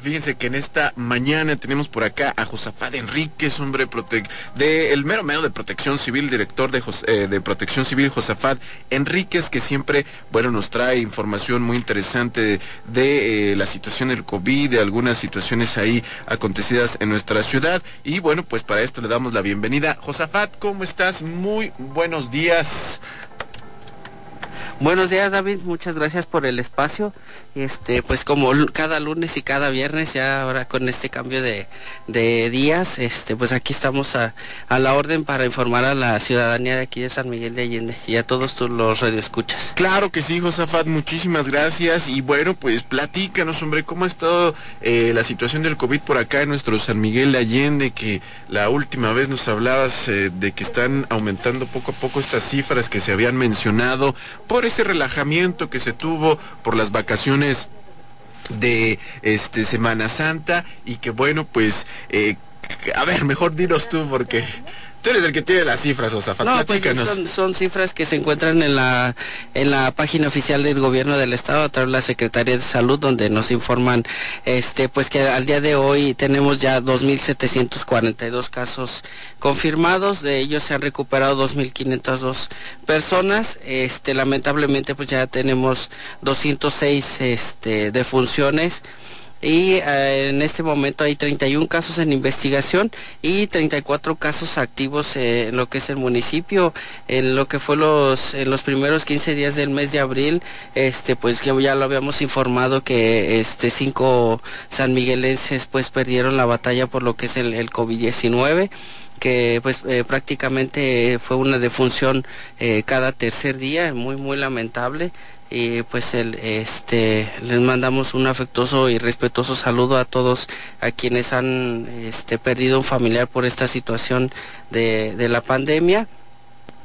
Fíjense que en esta mañana tenemos por acá a Josafat Enríquez, hombre de el mero mero de Protección Civil, director de, eh, de Protección Civil, Josafat Enríquez, que siempre, bueno, nos trae información muy interesante de, eh, la situación del COVID, de algunas situaciones ahí acontecidas en nuestra ciudad. Y bueno, pues para esto le damos la bienvenida. Josafat, ¿cómo estás? Muy buenos días. Buenos días David, muchas gracias por el espacio. Este, pues como cada lunes y cada viernes, ya ahora con este cambio de, días, este, pues aquí estamos a, la orden para informar a la ciudadanía de aquí de San Miguel de Allende y a todos tus, los radioescuchas. Claro que sí, Josafat, muchísimas gracias. Y bueno, pues platícanos, hombre, cómo ha estado eh, la situación del COVID por acá en nuestro San Miguel de Allende, que la última vez nos hablabas eh, de que están aumentando poco a poco estas cifras que se habían mencionado por ese relajamiento que se tuvo por las vacaciones de este Semana Santa y que bueno pues eh, a ver mejor dinos tú porque Tú eres el que tiene las cifras, o sea, no, pues son, cifras que se encuentran en la en la página oficial del gobierno del estado a través de la Secretaría de Salud donde nos informan este pues que al día de hoy tenemos ya 2742 casos confirmados, de ellos se han recuperado 2502 personas. Este lamentablemente pues ya tenemos 206 este defunciones y eh, en este momento hay 31 casos en investigación y 34 casos activos en lo que es el municipio. En lo que fue los en los primeros 15 días del mes de abril, este pues ya lo habíamos informado que este cinco sanmiguelenses pues perdieron la batalla por lo que es el, el COVID-19 que pues eh, prácticamente fue una defunción eh, cada tercer día, muy muy lamentable y pues este les mandamos un afectuoso y respetuoso saludo a todos a quienes han este, perdido un familiar por esta situación de, de la pandemia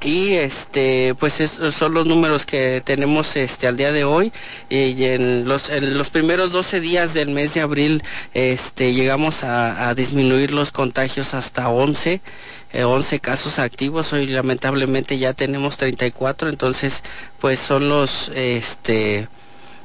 y este pues son los números que tenemos este al día de hoy. Y en los, los primeros 12 días del mes de abril este llegamos a, disminuir los contagios hasta 11 11 eh, casos activos. Hoy lamentablemente ya tenemos 34 entonces pues son los este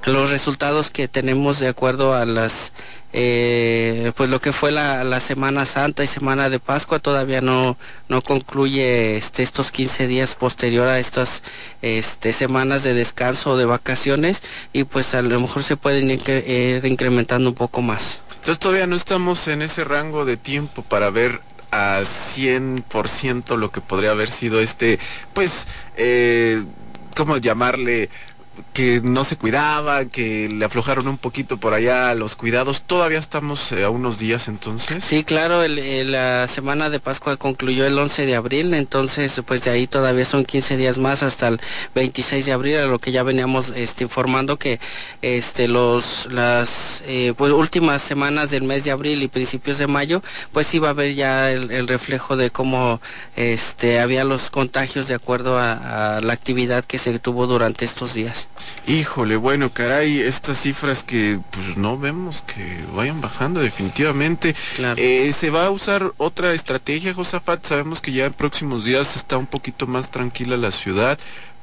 los resultados que tenemos de acuerdo a las eh, pues lo que fue la, Semana Santa y Semana de Pascua todavía no, no concluye este, estos 15 días posterior a estas este, semanas de descanso o de vacaciones y pues a lo mejor se pueden ir incrementando un poco más. Entonces todavía no estamos en ese rango de tiempo para ver a 100% lo que podría haber sido este, pues, eh, ¿cómo llamarle? Que no se cuidaban, que le aflojaron un poquito por allá los cuidados. Todavía estamos eh, a unos días entonces. Sí, claro, la semana de Pascua concluyó el 11 de abril, entonces pues de ahí todavía son 15 días más hasta el 26 de abril, a lo que ya veníamos este, informando que este, los, las eh, pues, últimas semanas del mes de abril y principios de mayo, pues iba a haber ya el, reflejo de cómo este, había los contagios de acuerdo a la actividad que se tuvo durante estos días. Híjole, bueno, caray, estas cifras que pues no vemos que vayan bajando definitivamente. Eh, ¿Se va a usar otra estrategia, Josafat? Sabemos que ya en próximos días está un poquito más tranquila la ciudad,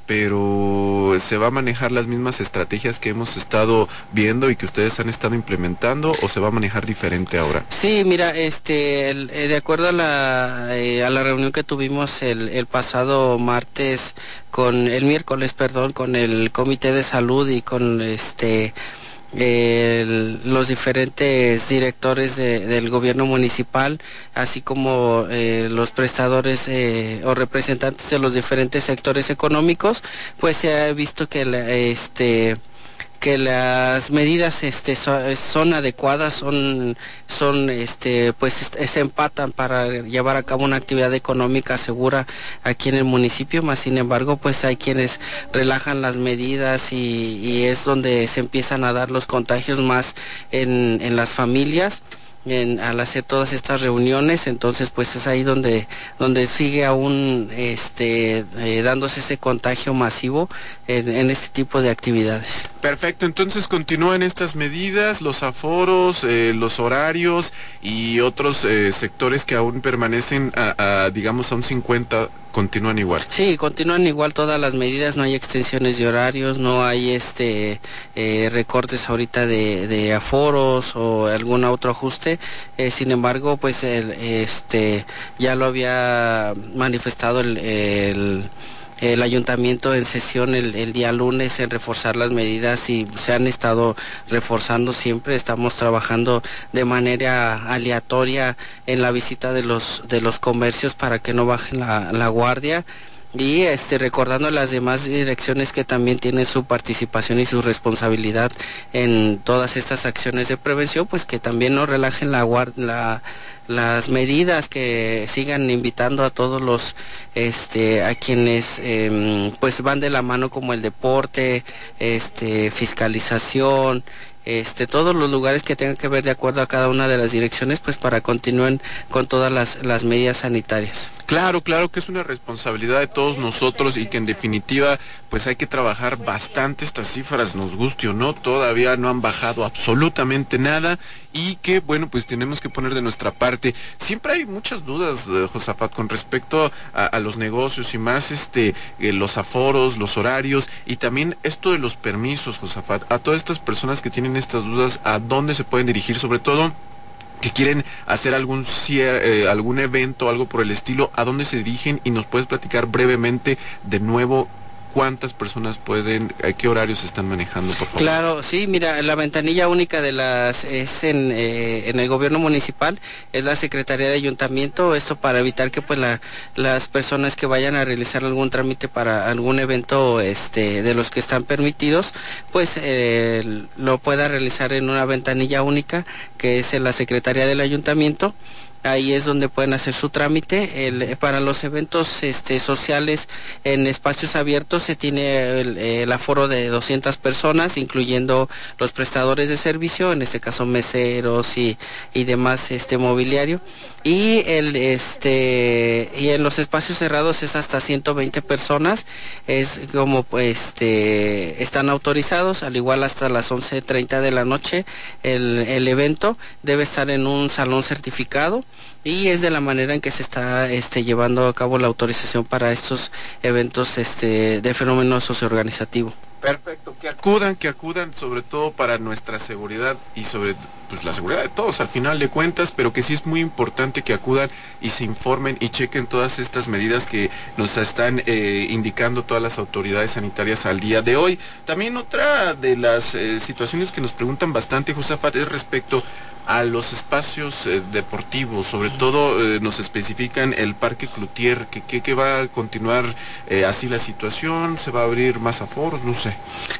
pero se va a manejar las mismas estrategias que hemos estado viendo y que ustedes han estado implementando o se va a manejar diferente ahora? Sí, mira, este, eh, de acuerdo a la, eh, a la reunión que tuvimos el, el pasado martes con el miércoles, perdón, con el Comité de Salud y con este los diferentes directores del gobierno municipal, así como eh, los prestadores eh, o representantes de los diferentes sectores económicos, pues se ha visto que este que las medidas este, son, adecuadas, son, son este, pues se empatan para llevar a cabo una actividad económica segura aquí en el municipio, más sin embargo pues hay quienes relajan las medidas y, es donde se empiezan a dar los contagios más en, en las familias al hacer todas estas reuniones, entonces pues es ahí donde, donde sigue aún este, eh, dándose ese contagio masivo en, este tipo de actividades. Perfecto, entonces continúan estas medidas, los aforos, eh, los horarios y otros eh, sectores que aún permanecen a, digamos a un 50 continúan igual. Sí, continúan igual todas las medidas, no hay extensiones de horarios, no hay este eh, recortes ahorita de, aforos o algún otro ajuste. Eh, sin embargo, pues el, este ya lo había manifestado el el ayuntamiento en sesión el, día lunes en reforzar las medidas y se han estado reforzando siempre. Estamos trabajando de manera aleatoria en la visita de los, de los comercios para que no bajen la guardia y este recordando las demás direcciones que también tienen su participación y su responsabilidad en todas estas acciones de prevención pues que también no relajen la, la las medidas que sigan invitando a todos los este a quienes em, pues van de la mano como el deporte este fiscalización este, todos los lugares que tengan que ver de acuerdo a cada una de las direcciones, pues para continúen con todas las, las medidas sanitarias. Claro, claro que es una responsabilidad de todos nosotros y que en definitiva pues hay que trabajar bastante estas cifras, nos guste o no, todavía no han bajado absolutamente nada y que bueno pues tenemos que poner de nuestra parte. Siempre hay muchas dudas, eh, Josafat, con respecto a, los negocios y más este eh, los aforos, los horarios y también esto de los permisos, Josafat, a todas estas personas que tienen estas dudas, a dónde se pueden dirigir, sobre todo que quieren hacer algún, eh, algún evento, algo por el estilo, ¿a dónde se dirigen? Y nos puedes platicar brevemente de nuevo cuántas personas pueden, a qué horarios están manejando, por favor. Claro, sí, mira, la ventanilla única de las es en, eh, en el gobierno municipal, es la Secretaría de Ayuntamiento, esto para evitar que pues la, las personas que vayan a realizar algún trámite para algún evento este de los que están permitidos, pues eh, lo pueda realizar en una ventanilla única que es en la Secretaría del Ayuntamiento ahí es donde pueden hacer su trámite. El, para los eventos este, sociales en espacios abiertos se tiene el, aforo de 200 personas, incluyendo los prestadores de servicio, en este caso meseros y, y demás este, mobiliario. Y, el, este, y en los espacios cerrados es hasta 120 personas, es como este, están autorizados, al igual hasta las 11.30 de la noche el, el evento debe estar en un salón certificado y es de la manera en que se está este, llevando a cabo la autorización para estos eventos este, de fenómeno socioorganizativo. Perfecto, que acudan, que acudan sobre todo para nuestra seguridad y sobre pues, la seguridad de todos al final de cuentas, pero que sí es muy importante que acudan y se informen y chequen todas estas medidas que nos están eh, indicando todas las autoridades sanitarias al día de hoy. También otra de las eh, situaciones que nos preguntan bastante, Josafat, es respecto a los espacios eh, deportivos, sobre todo eh, nos especifican el Parque Cloutier, que, que, va a continuar eh, así la situación, se va a abrir más aforos, no sé.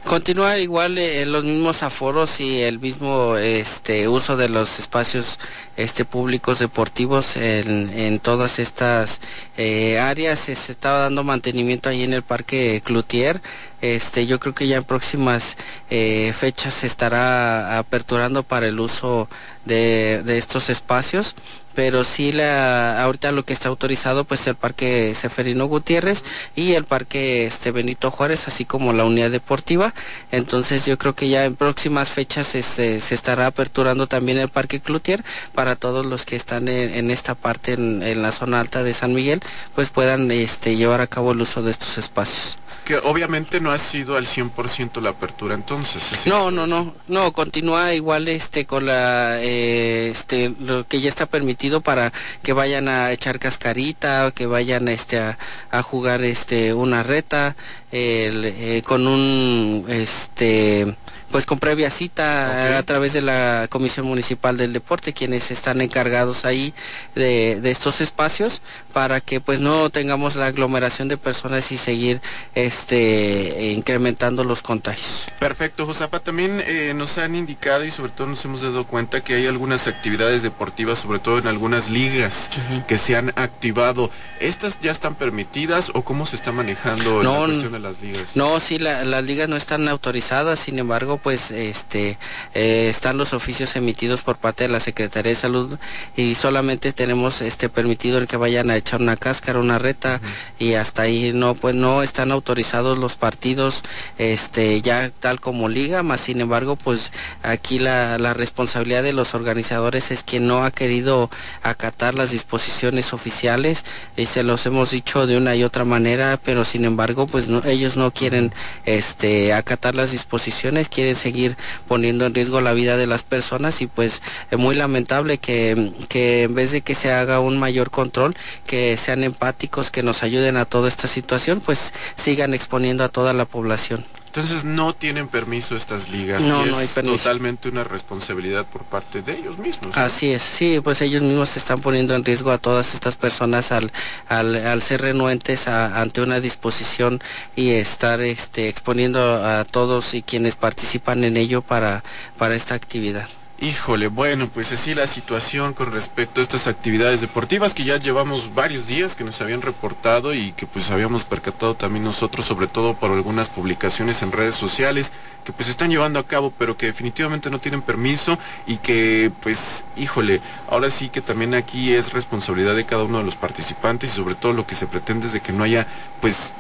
Continúa igual los mismos aforos y el mismo este uso de los espacios este públicos deportivos en, en todas estas áreas, se estaba dando mantenimiento ahí en el Parque Cloutier, este, yo creo que ya en próximas fechas se estará aperturando para el uso de, de estos espacios pero sí la ahorita lo que está autorizado pues el parque Seferino Gutiérrez y el parque este Benito Juárez así como la unidad deportiva. Entonces yo creo que ya en próximas fechas este, se estará aperturando también el parque Cloutier para todos los que están en, esta parte en, en, la zona alta de San Miguel pues puedan este llevar a cabo el uso de estos espacios que obviamente no ha sido al 100% la apertura entonces. No, no, no, no, continúa igual este con la eh, este lo que ya está permitido para que vayan a echar cascarita, que vayan este a, a jugar este una reta el, eh, con un este pues con previa cita a través de la Comisión Municipal del Deporte, quienes están encargados ahí de, estos espacios, para que pues no tengamos la aglomeración de personas y seguir este incrementando los contagios. Perfecto, Josafa, también eh, nos han indicado y sobre todo nos hemos dado cuenta que hay algunas actividades deportivas, sobre todo en algunas ligas, que se han activado. ¿Estas ya están permitidas o cómo se está manejando la cuestión de las ligas? No, sí, las ligas no están autorizadas, sin embargo, pues este eh, están los oficios emitidos por parte de la Secretaría de Salud y solamente tenemos este permitido el que vayan a echar una cáscara, una reta y hasta ahí no pues no están autorizados los partidos este ya tal como liga, más sin embargo pues aquí la, la responsabilidad de los organizadores es que no ha querido acatar las disposiciones oficiales y se los hemos dicho de una y otra manera, pero sin embargo pues no, ellos no quieren este acatar las disposiciones, seguir poniendo en riesgo la vida de las personas y pues es muy lamentable que, que en vez de que se haga un mayor control, que sean empáticos, que nos ayuden a toda esta situación, pues sigan exponiendo a toda la población. Entonces no tienen permiso estas ligas. No, y no hay es permiso. totalmente una responsabilidad por parte de ellos mismos. ¿no? Así es, sí, pues ellos mismos se están poniendo en riesgo a todas estas personas al, al, al ser renuentes a- ante una disposición y estar este, exponiendo a todos y quienes participan en ello para, para esta actividad. Híjole, bueno, pues así la situación con respecto a estas actividades deportivas que ya llevamos varios días que nos habían reportado y que pues habíamos percatado también nosotros, sobre todo por algunas publicaciones en redes sociales que pues están llevando a cabo, pero que definitivamente no tienen permiso y que pues, híjole, ahora sí que también aquí es responsabilidad de cada uno de los participantes y sobre todo lo que se pretende es de que no haya pues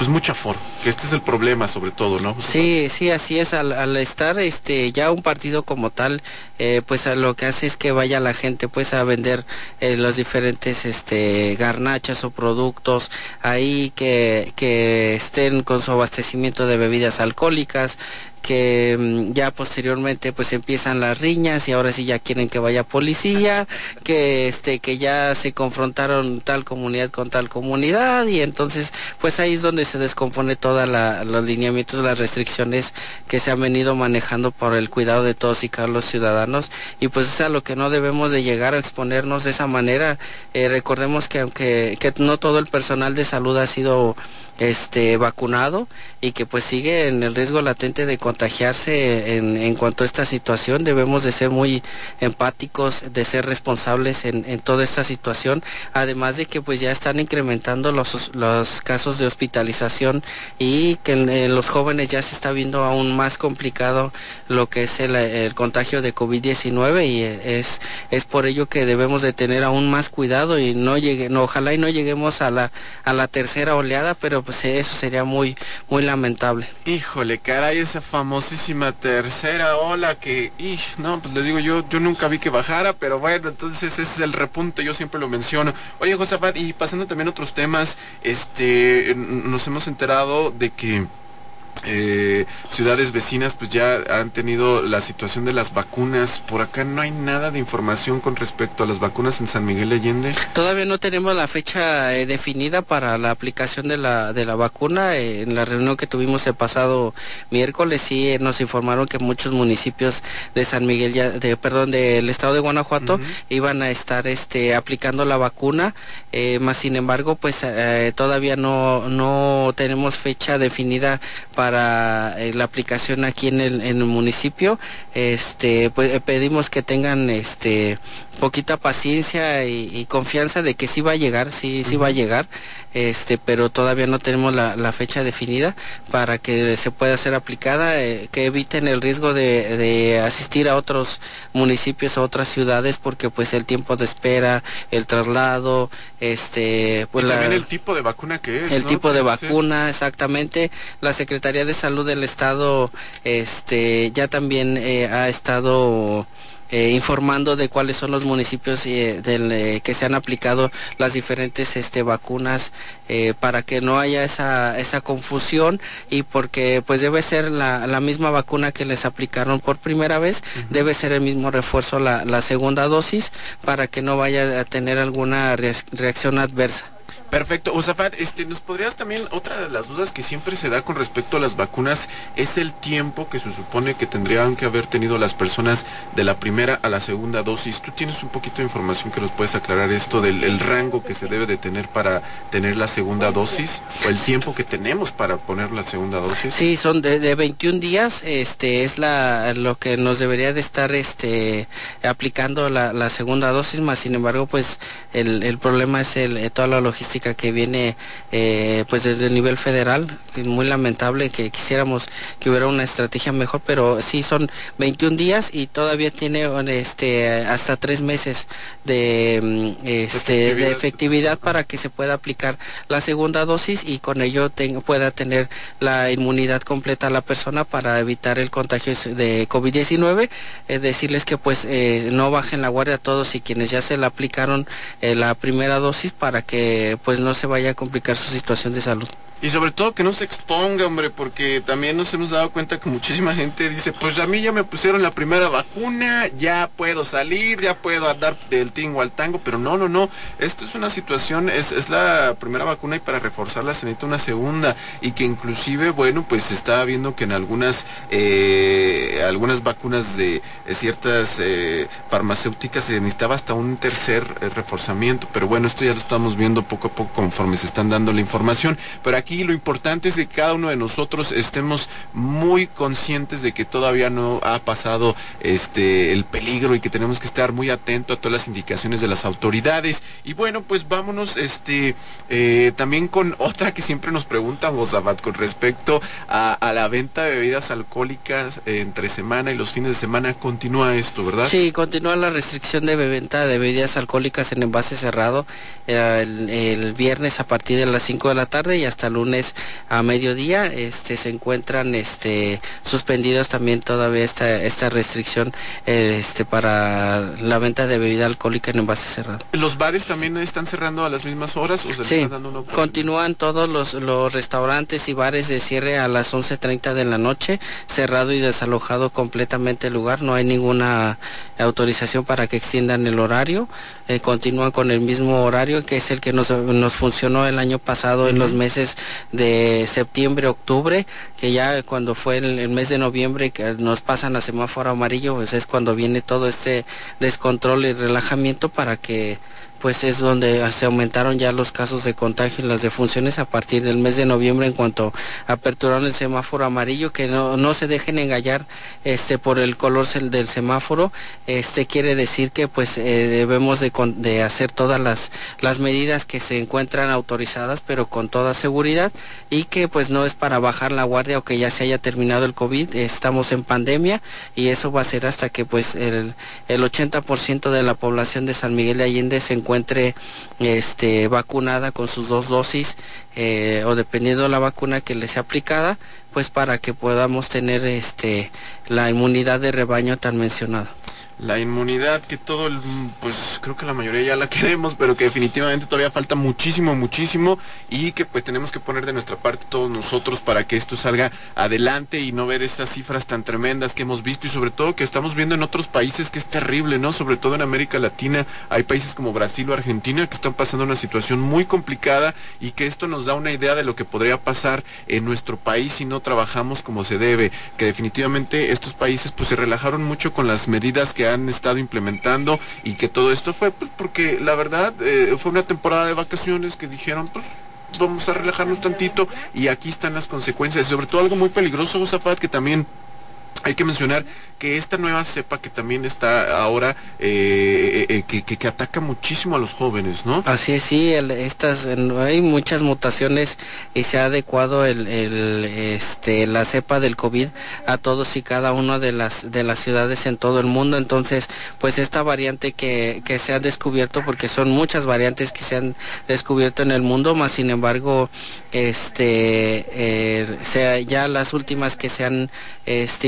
pues mucha aforo, que este es el problema sobre todo, ¿no? Sí, sí, así es. Al, estar este ya un partido como tal, eh, pues a lo que hace es que vaya la gente pues a vender eh, los diferentes este garnachas o productos ahí que estén con su abastecimiento de bebidas alcohólicas que mm, ya posteriormente pues empiezan las riñas y ahora sí ya quieren que vaya policía, que este que ya se confrontaron tal comunidad con tal comunidad y entonces pues ahí es donde se descompone toda los lineamientos, las restricciones que se han venido manejando por el cuidado de todos y cada los ciudadanos y pues es a lo que no debemos de llegar a exponernos de esa manera. Eh, recordemos que aunque que no todo el personal de salud ha sido este vacunado y que pues sigue en el riesgo latente de contagiarse en, en cuanto a esta situación. Debemos de ser muy empáticos de ser responsables en, en toda esta situación. Además de que pues ya están incrementando los, los casos de hospitalización y que en, los jóvenes ya se está viendo aún más complicado lo que es el, el contagio de COVID-19 y es, es por ello que debemos de tener aún más cuidado y no llegue, ojalá y no lleguemos a la, a la tercera oleada, pero pues eso sería muy, muy lamentable. Híjole, caray, esa famosísima tercera ola que, ij, no, pues le digo yo, yo nunca vi que bajara, pero bueno, entonces ese es el repunte, yo siempre lo menciono. Oye, Josafat, y pasando también a otros temas, este, nos hemos enterado de que eh, ciudades vecinas pues ya han tenido la situación de las vacunas. Por acá no hay nada de información con respecto a las vacunas en San Miguel de Allende. Todavía no tenemos la fecha eh, definida para la aplicación de la, de la vacuna. Eh, en la reunión que tuvimos el pasado miércoles sí nos informaron que muchos municipios de San Miguel, ya, de, perdón, del estado de Guanajuato iban a estar este, aplicando la vacuna, más sin embargo pues todavía no, no tenemos fecha definida para eh, la aplicación aquí en el, en el municipio. Este, pues eh, pedimos que tengan este poquita paciencia y, y confianza de que sí va a llegar, sí, sí va a llegar, este, pero todavía no tenemos la, la fecha definida para que se pueda ser aplicada, eh, que eviten el riesgo de, de asistir a otros municipios, a otras ciudades, porque pues el tiempo de espera, el traslado, este, pues la- también el tipo de vacuna que es. el ¿no? tipo de ser. vacuna, exactamente. La Secretaría de Salud del Estado este, ya también eh, ha estado eh, informando de cuáles son los municipios eh, del, eh, que se han aplicado las diferentes este, vacunas para que no haya esa, esa confusión y porque pues debe ser la, la misma vacuna que les aplicaron por primera vez, debe ser el mismo refuerzo la, la segunda dosis para que no vaya a tener alguna reac- reacción adversa. Perfecto. Usafat, este, ¿nos podrías también, otra de las dudas que siempre se da con respecto a las vacunas, es el tiempo que se supone que tendrían que haber tenido las personas de la primera a la segunda dosis? ¿Tú tienes un poquito de información que nos puedes aclarar esto del el rango que se debe de tener para tener la segunda dosis? ¿O el tiempo que tenemos para poner la segunda dosis? Sí, son de, de 21 días, este es la lo que nos debería de estar este aplicando la, la segunda dosis, más sin embargo, pues el, el problema es el, toda la logística que viene eh, pues desde el nivel federal, muy lamentable que quisiéramos que hubiera una estrategia mejor, pero sí son 21 días y todavía tiene este hasta tres meses de, mm, este, de efectividad para que se pueda aplicar la segunda dosis y con ello pueda tener la inmunidad completa a la persona para evitar el contagio de COVID-19. Es decirles que pues eh, no bajen la guardia a todos y quienes ya se la aplicaron eh, la primera dosis para que pues no se vaya a complicar su situación de salud. Y sobre todo que no se exponga, hombre, porque también nos hemos dado cuenta que muchísima gente dice, pues a mí ya me pusieron la primera vacuna, ya puedo salir, ya puedo andar del tingo al tango, pero no, no, no, esto es una situación, es, es la primera vacuna y para reforzarla se necesita una segunda. Y que inclusive, bueno, pues se está viendo que en algunas, eh, algunas vacunas de, ciertas eh, farmacéuticas se necesitaba hasta un tercer eh, reforzamiento, pero bueno, esto ya lo estamos viendo poco a poco conforme se están dando la información, pero aquí lo importante es que cada uno de nosotros estemos muy conscientes de que todavía no ha pasado este el peligro y que tenemos que estar muy atentos a todas las indicaciones de las autoridades. Y bueno, pues vámonos este eh, también con otra que siempre nos preguntan, Bozabat, con respecto a, la venta de bebidas alcohólicas entre semana y los fines de semana. Continúa esto, ¿verdad? Sí, continúa la restricción de venta de bebidas alcohólicas en envase cerrado eh, viernes a partir de las 5 de la tarde y hasta lunes a mediodía este se encuentran este suspendidos también todavía esta esta restricción este para la venta de bebida alcohólica en envase cerrado. ¿Los bares también están cerrando a las mismas horas o se sí, están dando continúan todos los, los restaurantes y bares de cierre a las 11:30 de la noche, cerrado y desalojado completamente el lugar, no hay ninguna autorización para que extiendan el horario, eh, continúan con el mismo horario que es el que nos, nos funcionó el año pasado en los meses de septiembre, octubre, que ya cuando fue el, mes de noviembre que nos pasan a semáforo amarillo, pues es cuando viene todo este descontrol y relajamiento para que pues es donde se aumentaron ya los casos de contagio y las defunciones a partir del mes de noviembre en cuanto aperturaron el semáforo amarillo, que no, no se dejen engañar este, por el color del semáforo, este quiere decir que pues eh, debemos de, hacer todas las, las medidas que se encuentran autorizadas, pero con toda seguridad y que pues no es para bajar la guardia o que ya se haya terminado el COVID, estamos en pandemia y eso va a ser hasta que pues el, el 80% de la población de San Miguel de Allende se encuentre encuentre este, vacunada con sus dos dosis eh, o dependiendo de la vacuna que le sea aplicada, pues para que podamos tener este, la inmunidad de rebaño tan mencionada la inmunidad que todo el, pues creo que la mayoría ya la queremos, pero que definitivamente todavía falta muchísimo, muchísimo y que pues tenemos que poner de nuestra parte todos nosotros para que esto salga adelante y no ver estas cifras tan tremendas que hemos visto y sobre todo que estamos viendo en otros países que es terrible, ¿no? Sobre todo en América Latina hay países como Brasil o Argentina que están pasando una situación muy complicada y que esto nos da una idea de lo que podría pasar en nuestro país si no trabajamos como se debe, que definitivamente estos países pues se relajaron mucho con las medidas que han estado implementando y que todo esto fue pues porque la verdad eh, fue una temporada de vacaciones que dijeron pues vamos a relajarnos tantito y aquí están las consecuencias. Sobre todo algo muy peligroso Zafat que también hay que mencionar que esta nueva cepa que también está ahora, eh, eh, eh, que, ataca muchísimo a los jóvenes, ¿no? Así es, sí, estas, hay muchas mutaciones y se ha adecuado este, la cepa del COVID a todos y cada una de las, de las ciudades en todo el mundo. Entonces, pues esta variante que, que se ha descubierto, porque son muchas variantes que se han descubierto en el mundo, más sin embargo, este, sea, ya las últimas que se han este,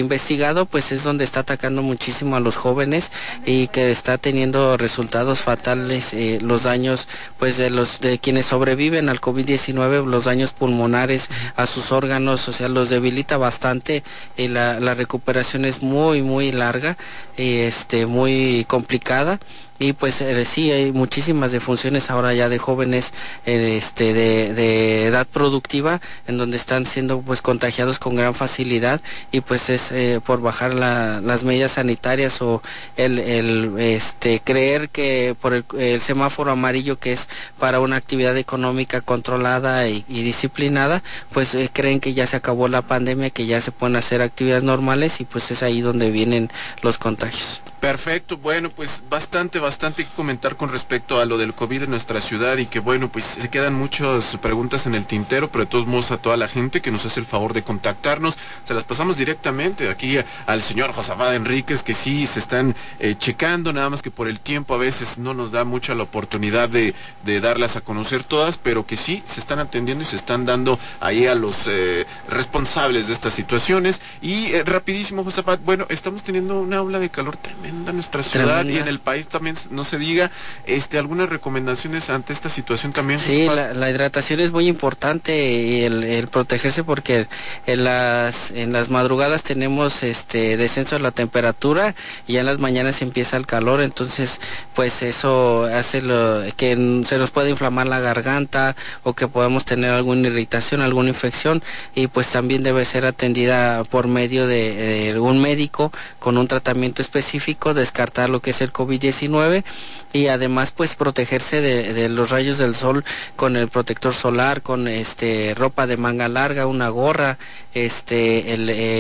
pues es donde está atacando muchísimo a los jóvenes y que está teniendo resultados fatales eh, los daños pues de los de quienes sobreviven al COVID-19, los daños pulmonares a sus órganos, o sea, los debilita bastante y la, la recuperación es muy muy larga y este muy complicada y pues eh, sí hay muchísimas defunciones ahora ya de jóvenes eh, este de, edad productiva en donde están siendo pues contagiados con gran facilidad y pues es eh, por bajar las medidas sanitarias o el, este creer que por el, semáforo amarillo que es para una actividad económica controlada y, y disciplinada pues creen que ya se acabó la pandemia que ya se pueden hacer actividades normales y pues es ahí donde vienen los contagios Perfecto, bueno, pues bastante, bastante que comentar con respecto a lo del COVID en nuestra ciudad y que bueno, pues se quedan muchas preguntas en el tintero, pero de todos modos a toda la gente que nos hace el favor de contactarnos, se las pasamos directamente aquí al señor Josafat Enríquez, que sí se están eh, checando, nada más que por el tiempo a veces no nos da mucha la oportunidad de, darlas a conocer todas, pero que sí se están atendiendo y se están dando ahí a los eh, responsables de estas situaciones. Y eh, rapidísimo, Josafat, bueno, estamos teniendo una ola de calor tremenda en nuestra ciudad y en el país también no se diga. Este, algunas recomendaciones ante esta situación también. Sí, la, hidratación es muy importante y el, protegerse porque en las en las madrugadas tenemos este descenso de la temperatura y ya en las mañanas empieza el calor, entonces pues eso hace lo, que se nos puede inflamar la garganta o que podamos tener alguna irritación, alguna infección y pues también debe ser atendida por medio de un médico con un tratamiento específico descartar lo que es el COVID-19 y además pues protegerse de, los rayos del sol con el protector solar, con este ropa de manga larga, una gorra, este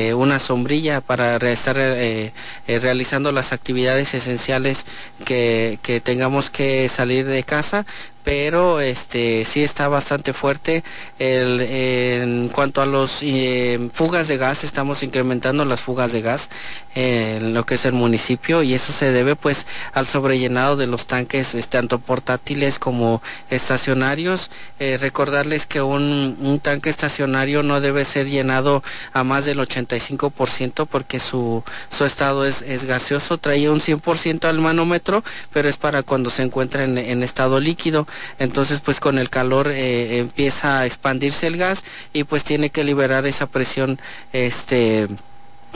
eh, una sombrilla para estar eh, eh, realizando las actividades esenciales que, que tengamos que salir de casa pero este sí está bastante fuerte. En cuanto a los eh, fugas de gas estamos incrementando las fugas de gas en lo que es el municipio y eso se debe pues al sobrellenado de los tanques tanto portátiles como estacionarios. Eh, recordarles que un, tanque estacionario no debe ser llenado a más del 85% porque su, su estado es, gaseoso trae un 100% al manómetro pero es para cuando se encuentra en, en estado líquido entonces pues con el calor eh, empieza a expandirse el gas y pues tiene que liberar esa presión este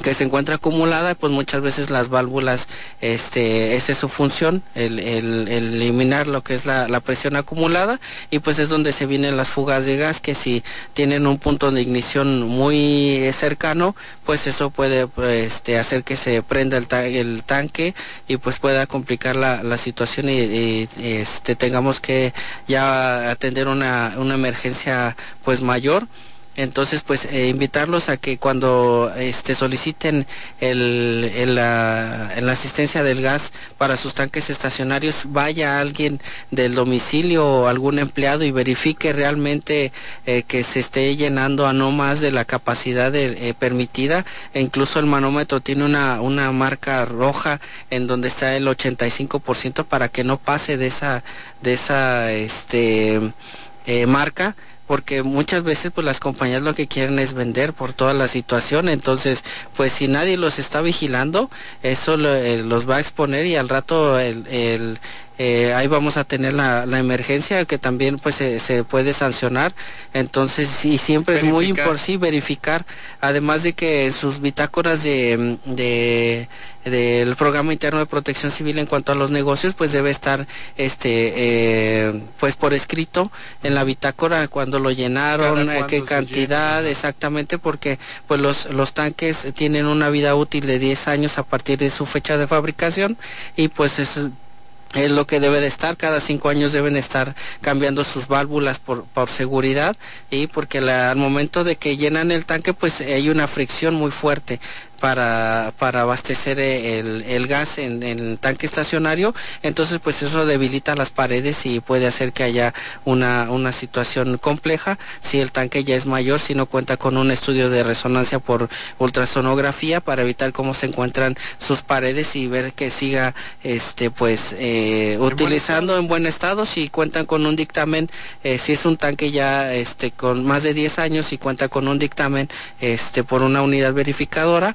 que se encuentra acumulada, pues muchas veces las válvulas, este, esa es su función, el, eliminar lo que es la, presión acumulada y pues es donde se vienen las fugas de gas que si tienen un punto de ignición muy cercano, pues eso puede este, hacer que se prenda el, tanque y pues pueda complicar la, situación y, este, tengamos que ya atender una, una emergencia pues mayor. Entonces, pues eh, invitarlos a que cuando este, soliciten el, la, asistencia del gas para sus tanques estacionarios, vaya alguien del domicilio o algún empleado y verifique realmente eh, que se esté llenando a no más de la capacidad eh, permitida. E incluso el manómetro tiene una, una marca roja en donde está el 85% para que no pase de esa, de esa este, marca porque muchas veces pues las compañías lo que quieren es vender por toda la situación, entonces pues si nadie los está vigilando, eso eh, los va a exponer y al rato el, el eh, ahí vamos a tener la, emergencia que también pues se, puede sancionar. Entonces sí siempre es muy importante verificar. Además de que sus bitácoras de, de del programa interno de protección civil en cuanto a los negocios pues debe estar este eh, pues por escrito en la bitácora cuando lo llenaron eh, qué cantidad exactamente porque pues los los tanques tienen una vida útil de 10 años a partir de su fecha de fabricación y pues es es lo que debe de estar, cada cinco años deben estar cambiando sus válvulas por, por seguridad y porque al momento de que llenan el tanque pues hay una fricción muy fuerte para, para abastecer el, el gas en, el tanque estacionario, entonces pues eso debilita las paredes y puede hacer que haya una, una situación compleja. Si el tanque ya es mayor, si no cuenta con un estudio de resonancia por ultrasonografía para evitar cómo se encuentran sus paredes y ver que siga este pues eh, utilizando en buen estado si cuentan con un dictamen eh, si es un tanque ya este con más de 10 años y cuenta con un dictamen este por una unidad verificadora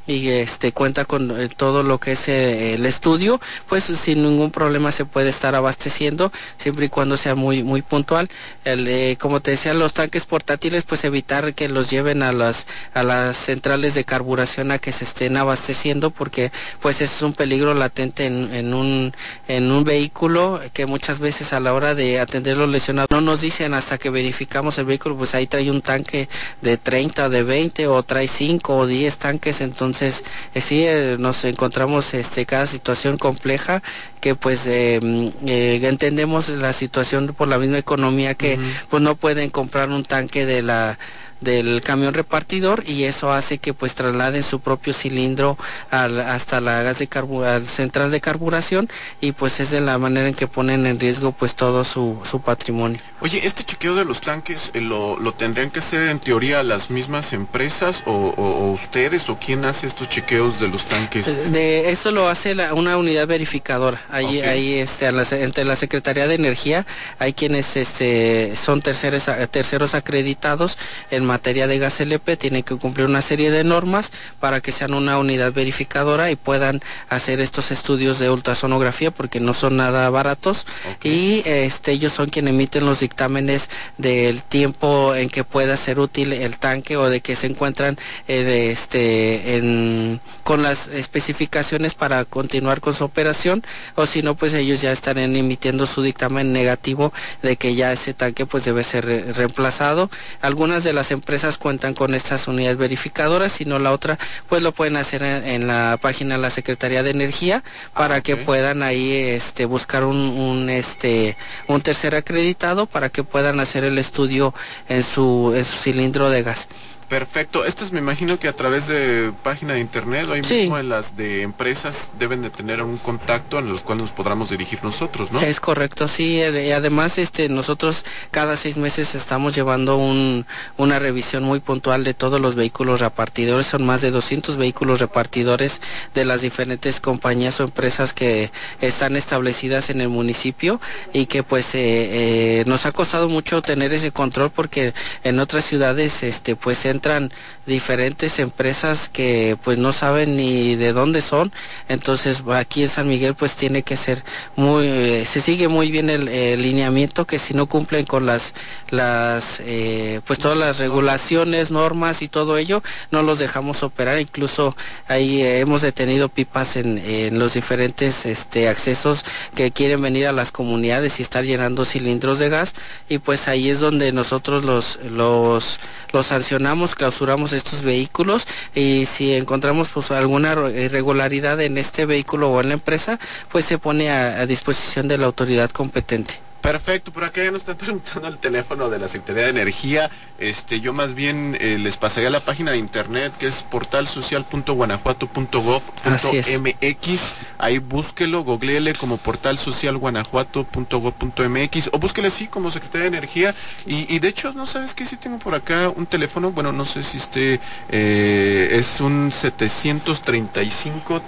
y este cuenta con eh, todo lo que es eh, el estudio, pues sin ningún problema se puede estar abasteciendo siempre y cuando sea muy muy puntual. El, eh, como te decía, los tanques portátiles, pues evitar que los lleven a las a las centrales de carburación a que se estén abasteciendo, porque pues es un peligro latente en, un en un vehículo que muchas veces a la hora de atender los lesionados no nos dicen hasta que verificamos el vehículo, pues ahí trae un tanque de 30, de 20 o trae 5 o 10 tanques, entonces entonces, eh, sí, eh, nos encontramos este, cada situación compleja que pues eh, mm, entendemos la situación por la misma economía que pues no pueden comprar un tanque de la del camión repartidor y eso hace que pues trasladen su propio cilindro hasta la gas de al central de carburación y pues es de la manera en que ponen en riesgo pues todo su, su patrimonio. Oye, este chequeo de los tanques eh, lo, lo, tendrían que hacer en teoría las mismas empresas o, ustedes o quién hace estos chequeos de los tanques? De eso lo hace una unidad verificadora. Ahí, ahí este, entre la Secretaría de Energía hay quienes este, son terceros, terceros acreditados en materia de gas LP, tienen que cumplir una serie de normas para que sean una unidad verificadora y puedan hacer estos estudios de ultrasonografía porque no son nada baratos y este, ellos son quienes emiten los dictámenes del tiempo en que pueda ser útil el tanque o de que se encuentran eh, este, en, con las especificaciones para continuar con su operación o si no pues ellos ya estarán emitiendo su dictamen negativo de que ya ese tanque pues debe ser reemplazado. Algunas de las empresas cuentan con estas unidades verificadoras, si no la otra pues lo pueden hacer en, la página de la Secretaría de Energía para ah, que puedan ahí este buscar un, un este un tercer acreditado para que puedan hacer el estudio en su en su cilindro de gas. Perfecto. Estos me imagino que a través de página de internet o ahí mismo en las de empresas deben de tener un contacto en los cuales nos podamos dirigir nosotros, ¿no? Es correcto, sí. Y además este, nosotros cada seis meses estamos llevando un, una revisión muy puntual de todos los vehículos repartidores. Son más de 200 vehículos repartidores de las diferentes compañías o empresas que están establecidas en el municipio y que pues eh, eh, nos ha costado mucho tener ese control porque en otras ciudades este pues entran diferentes empresas que pues no saben ni de dónde son. Entonces aquí en San Miguel pues tiene que ser muy eh, se sigue muy bien el, lineamiento que si no cumplen con las las eh, pues todas las regulaciones normas y todo ello no los dejamos operar. Incluso ahí hemos detenido pipas en, en, los diferentes este accesos que quieren venir a las comunidades y estar llenando cilindros de gas. Y pues ahí es donde nosotros los los los sancionamos clausuramos estos vehículos y si encontramos pues alguna irregularidad en este vehículo o en la empresa, pues se pone a disposición de la autoridad competente. Perfecto, por acá ya nos están preguntando el teléfono de la Secretaría de Energía. Este, yo más bien eh, les pasaría la página de internet que es portalsocial.guanajuato.gov.mx. Ahí búsquelo, googleele como portalsocialguanajuato.gov.mx o búsquele así como Secretaría de Energía. Y, de hecho, no sabes qué, si tengo por acá un teléfono, bueno, no sé si este es un 735.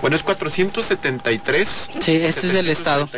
Bueno, es 473. Sí, este es del Estado.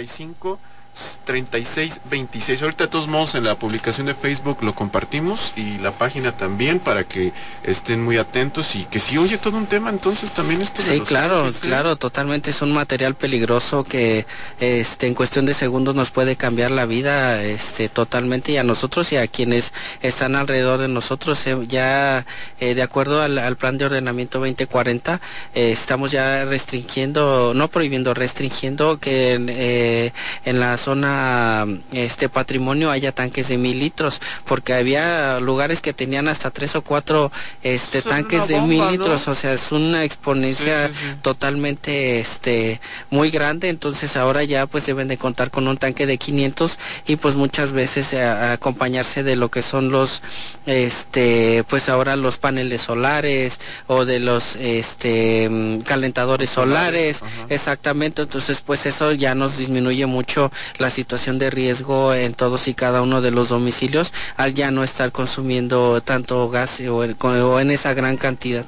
3626. Ahorita de todos modos en la publicación de Facebook lo compartimos y la página también para que estén muy atentos y que si oye todo un tema, entonces también esto Sí, claro, claro, totalmente. Es un material peligroso que este en cuestión de segundos nos puede cambiar la vida este totalmente. Y a nosotros y a quienes están alrededor de nosotros eh, ya eh, de acuerdo al, plan de ordenamiento 2040 eh, estamos ya restringiendo, no prohibiendo, restringiendo que en las zona este patrimonio haya tanques de mil litros, porque había lugares que tenían hasta tres o cuatro este tanques de mil litros, o sea, es una exponencia totalmente este muy grande, entonces ahora ya pues deben de contar con un tanque de 500 y pues muchas veces acompañarse de lo que son los este pues ahora los paneles solares o de los este mm, calentadores solares, exactamente, entonces pues eso ya nos disminuye mucho la situación de riesgo en todos y cada uno de los domicilios al ya no estar consumiendo tanto gas o en, esa gran cantidad.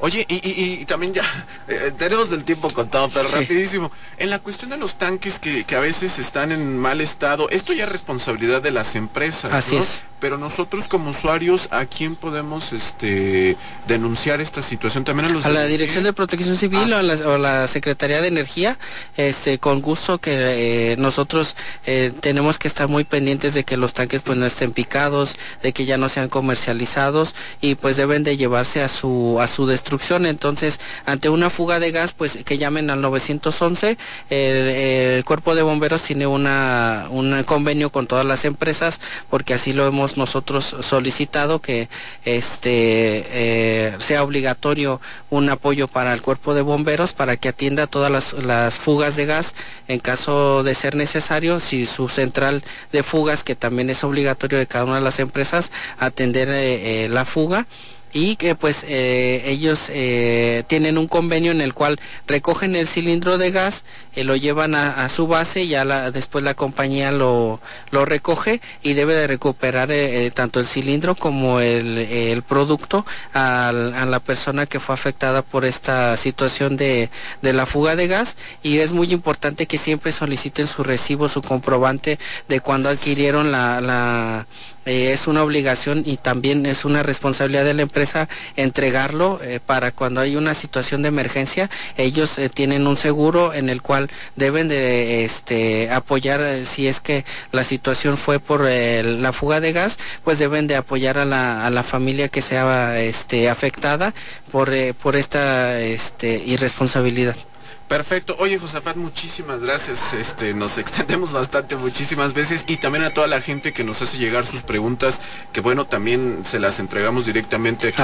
Oye, y, también ya eh, tenemos el tiempo contado, pero rapidísimo. En la cuestión de los tanques que, que, a veces están en mal estado, esto ya es responsabilidad de las empresas. Así es pero nosotros como usuarios, ¿a quién podemos este, denunciar esta situación? También a los... A la Dirección de Protección Civil ah. o, a la, Secretaría de Energía, este, con gusto que eh, nosotros eh, tenemos que estar muy pendientes de que los tanques pues no estén picados, de que ya no sean comercializados y pues deben de llevarse a su, a su Entonces, ante una fuga de gas, pues que llamen al 911. El, Cuerpo de Bomberos tiene una, un convenio con todas las empresas porque así lo hemos nosotros solicitado que este eh, sea obligatorio un apoyo para el cuerpo de bomberos para que atienda todas las, las fugas de gas en caso de ser necesario, si su central de fugas, que también es obligatorio de cada una de las empresas, atender eh, eh, la fuga y que pues eh, ellos eh, tienen un convenio en el cual recogen el cilindro de gas, eh, lo llevan a, su base, ya después la compañía lo, lo recoge y debe de recuperar tanto el cilindro como el, el producto a, a, la persona que fue afectada por esta situación de, de la fuga de gas. Y es muy importante que siempre soliciten su recibo, su comprobante de cuando adquirieron la eh, es una obligación y también es una responsabilidad de la empresa entregarlo eh, para cuando hay una situación de emergencia. Ellos eh, tienen un seguro en el cual deben de este, apoyar si es que la situación fue por la fuga de gas, pues deben de apoyar a la, a la familia que sea este, afectada por, por esta este, irresponsabilidad. Perfecto. Oye, Josafat, muchísimas gracias. Este, nos extendemos bastante muchísimas veces y también a toda la gente que nos hace llegar sus preguntas, que bueno, también se las entregamos directamente aquí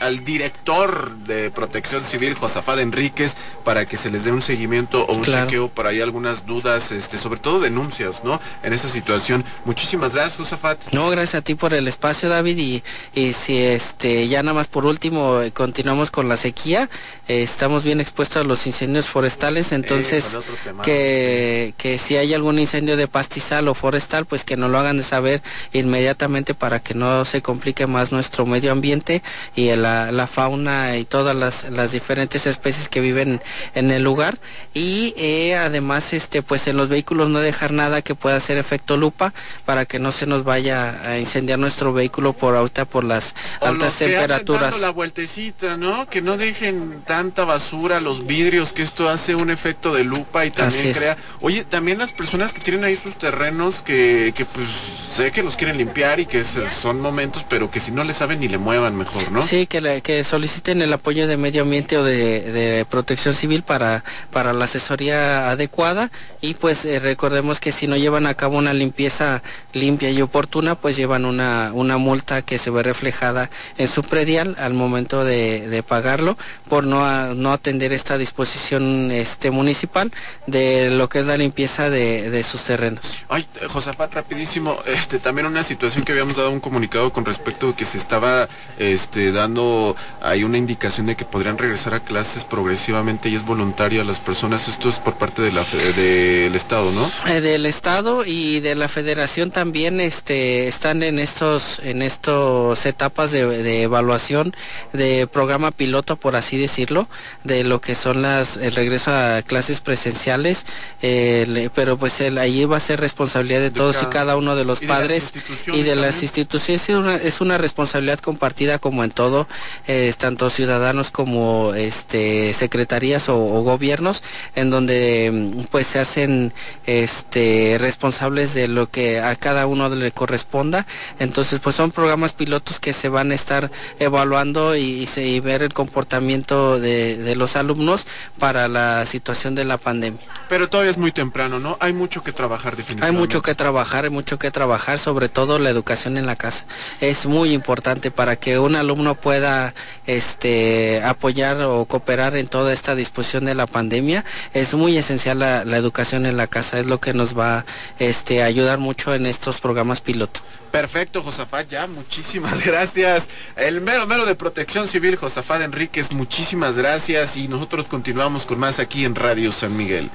al, director de Protección Civil, Josafat Enríquez, para que se les dé un seguimiento o un chequeo por ahí algunas dudas, este, sobre todo denuncias, ¿no? En esa situación. Muchísimas gracias, Josafat. No, gracias a ti por el espacio, David, y, y si este, ya nada más por último eh, continuamos con la sequía, eh, estamos bien expuestos a los incendios forestales forestales, entonces que, que si hay algún incendio de pastizal o forestal, pues que nos lo hagan de saber inmediatamente para que no se complique más nuestro medio ambiente y la, la fauna y todas las, las, diferentes especies que viven en el lugar y eh, además este pues en los vehículos no dejar nada que pueda hacer efecto lupa para que no se nos vaya a incendiar nuestro vehículo por ahorita por las altas temperaturas. la vueltecita, ¿no? Que no dejen tanta basura, los vidrios que esto hace un efecto de lupa y también crea... Oye, también las personas que tienen ahí sus terrenos que, que pues sé que los quieren limpiar y que son momentos, pero que si no le saben ni le muevan mejor, ¿no? Sí, que, que soliciten el apoyo de medio ambiente o de, protección civil para, para la asesoría adecuada y pues eh, recordemos que si no llevan a cabo una limpieza limpia y oportuna, pues llevan una, una multa que se ve reflejada en su predial al momento de, de pagarlo por no, no atender esta disposición este municipal de lo que es la limpieza de, sus terrenos. Ay, Josafat, rapidísimo, este también una situación que habíamos dado un comunicado con respecto a que se estaba este dando hay una indicación de que podrían regresar a clases progresivamente y es voluntario a las personas. Esto es por parte de la del estado, ¿no? Eh, del estado y de la federación también este están en estos en estos etapas de, evaluación de programa piloto por así decirlo de lo que son las el regreso a clases presenciales, eh, pero pues el, ahí va a ser responsabilidad de, todos y cada uno de los padres y de las instituciones. Es una, es una, responsabilidad compartida como en todo, eh, tanto ciudadanos como este secretarías o, gobiernos, en donde mm, pues se hacen este responsables de lo que a cada uno le corresponda. Entonces pues son programas pilotos que se van a estar evaluando y, y ver el comportamiento de, de los alumnos para la situación de la pandemia. Pero todavía es muy temprano, ¿no? Hay mucho que trabajar definitivamente. Hay mucho que trabajar, hay mucho que trabajar, sobre todo la educación en la casa. Es muy importante para que un alumno pueda este, apoyar o cooperar en toda esta disposición de la pandemia. Es muy esencial la, educación en la casa, es lo que nos va este, a ayudar mucho en estos programas piloto. Perfecto, Josafat, ya, muchísimas gracias. El mero mero de protección civil, Josafat Enríquez, muchísimas gracias y nosotros continuamos con más aquí en Radio San Miguel.